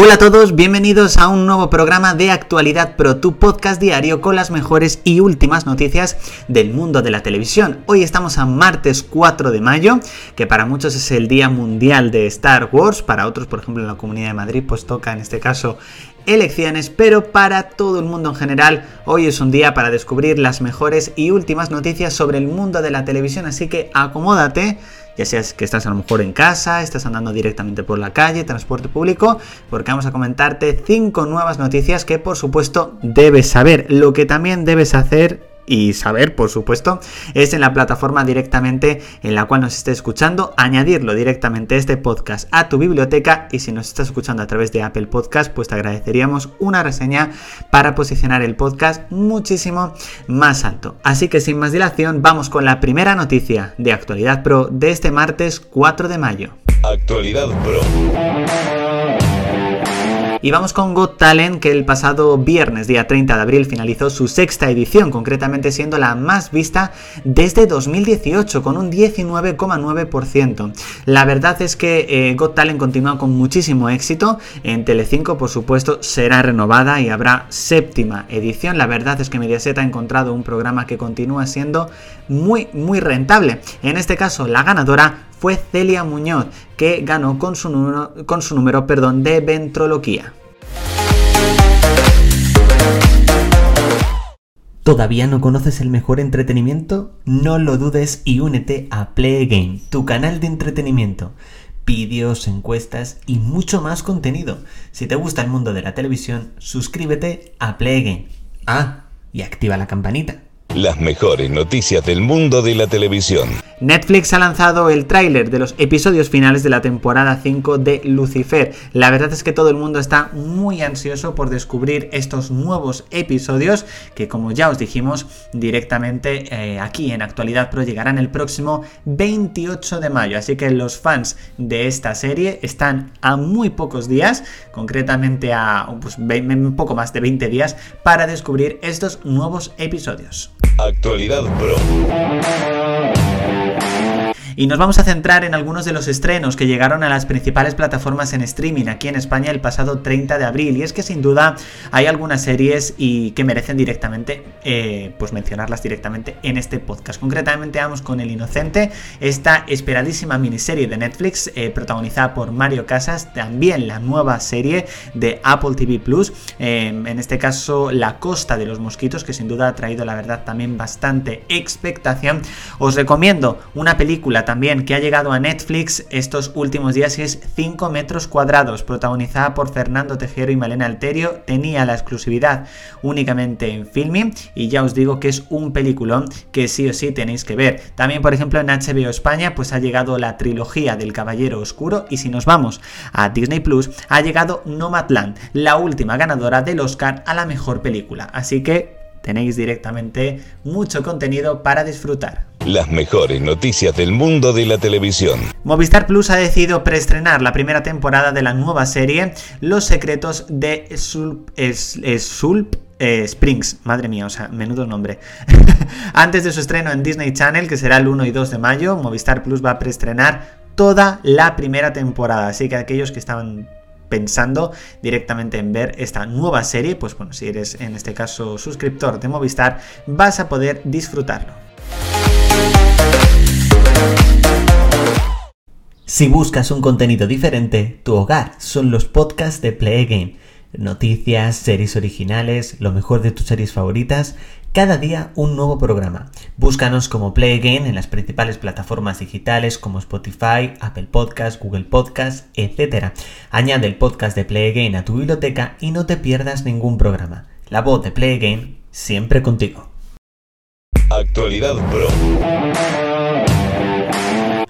Hola a todos, bienvenidos a un nuevo programa de Actualidad Pro, tu podcast diario con las mejores y últimas noticias del mundo de la televisión. Hoy estamos a martes 4 de mayo, que para muchos es el Día Mundial de Star Wars, para otros, por ejemplo, en la Comunidad de Madrid, pues toca en este caso elecciones, pero para todo el mundo en general, hoy es un día para descubrir las mejores y últimas noticias sobre el mundo de la televisión, así que acomódate ya seas que estás a lo mejor en casa, estás andando directamente por la calle, transporte público, porque vamos a comentarte cinco nuevas noticias que por supuesto debes saber. Lo que también debes hacer y saber, por supuesto, es en la plataforma directamente en la cual nos estés escuchando, añadirlo directamente este podcast a tu biblioteca y si nos estás escuchando a través de Apple Podcast, pues te agradeceríamos una reseña para posicionar el podcast muchísimo más alto. Así que sin más dilación, vamos con la primera noticia de Actualidad Pro de este martes 4 de mayo. Actualidad Pro. Y vamos con Got Talent, que el pasado viernes, día 30 de abril, finalizó su sexta edición, concretamente siendo la más vista desde 2018, con un 19,9%. La verdad es que eh, Got Talent continúa con muchísimo éxito. En Telecinco, por supuesto, será renovada y habrá séptima edición. La verdad es que Mediaset ha encontrado un programa que continúa siendo muy, muy rentable. En este caso, la ganadora fue Celia Muñoz, que ganó con su número, con su número perdón, de ventroloquía. ¿Todavía no conoces el mejor entretenimiento? No lo dudes y únete a Play Game, tu canal de entretenimiento. Vídeos, encuestas y mucho más contenido. Si te gusta el mundo de la televisión, suscríbete a Play Game. Ah, y activa la campanita. Las mejores noticias del mundo de la televisión. Netflix ha lanzado el tráiler de los episodios finales de la temporada 5 de Lucifer. La verdad es que todo el mundo está muy ansioso por descubrir estos nuevos episodios que como ya os dijimos directamente eh, aquí en Actualidad Pro llegarán el próximo 28 de mayo. Así que los fans de esta serie están a muy pocos días, concretamente a pues, un poco más de 20 días, para descubrir estos nuevos episodios. Actualidad Pro. Y nos vamos a centrar en algunos de los estrenos que llegaron a las principales plataformas en streaming aquí en España el pasado 30 de abril. Y es que sin duda hay algunas series y que merecen directamente, eh, pues mencionarlas directamente en este podcast. Concretamente vamos con El Inocente, esta esperadísima miniserie de Netflix eh, protagonizada por Mario Casas, también la nueva serie de Apple TV Plus, eh, en este caso La Costa de los Mosquitos, que sin duda ha traído la verdad también bastante expectación. Os recomiendo una película también que ha llegado a Netflix estos últimos días es 5 metros cuadrados, protagonizada por Fernando Tejero y Malena Alterio. Tenía la exclusividad únicamente en Filming y ya os digo que es un peliculón que sí o sí tenéis que ver. También, por ejemplo, en HBO España pues ha llegado la trilogía del Caballero Oscuro y si nos vamos a Disney Plus ha llegado Nomadland, la última ganadora del Oscar a la mejor película. Así que tenéis directamente mucho contenido para disfrutar. Las mejores noticias del mundo de la televisión. Movistar Plus ha decidido preestrenar la primera temporada de la nueva serie Los secretos de Sulp, eh, Springs, madre mía, o sea, menudo nombre. Antes de su estreno en Disney Channel, que será el 1 y 2 de mayo, Movistar Plus va a preestrenar toda la primera temporada. Así que aquellos que estaban pensando directamente en ver esta nueva serie, pues bueno, si eres en este caso suscriptor de Movistar, vas a poder disfrutarlo. Si buscas un contenido diferente, tu hogar son los podcasts de Play Game. Noticias, series originales, lo mejor de tus series favoritas cada día un nuevo programa. Búscanos como Play Again en las principales plataformas digitales como Spotify, Apple Podcasts, Google Podcasts, etc. Añade el podcast de Play Again a tu biblioteca y no te pierdas ningún programa. La voz de Play Again siempre contigo. Actualidad Pro.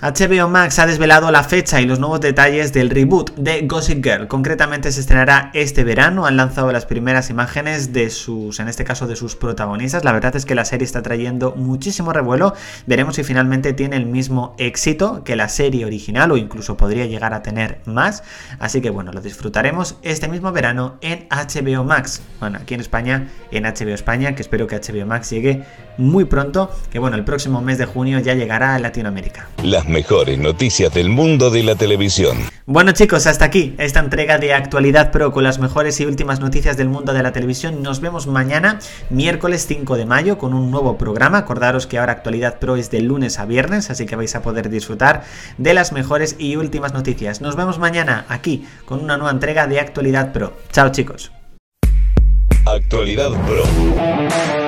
HBO Max ha desvelado la fecha y los nuevos detalles del reboot de Gossip Girl. Concretamente se estrenará este verano. Han lanzado las primeras imágenes de sus, en este caso, de sus protagonistas. La verdad es que la serie está trayendo muchísimo revuelo. Veremos si finalmente tiene el mismo éxito que la serie original o incluso podría llegar a tener más. Así que bueno, lo disfrutaremos este mismo verano en HBO Max. Bueno, aquí en España, en HBO España, que espero que HBO Max llegue muy pronto. Que bueno, el próximo mes de junio ya llegará a Latinoamérica mejores noticias del mundo de la televisión. Bueno chicos, hasta aquí esta entrega de Actualidad Pro con las mejores y últimas noticias del mundo de la televisión. Nos vemos mañana, miércoles 5 de mayo, con un nuevo programa. Acordaros que ahora Actualidad Pro es de lunes a viernes, así que vais a poder disfrutar de las mejores y últimas noticias. Nos vemos mañana aquí con una nueva entrega de Actualidad Pro. Chao chicos. Actualidad Pro.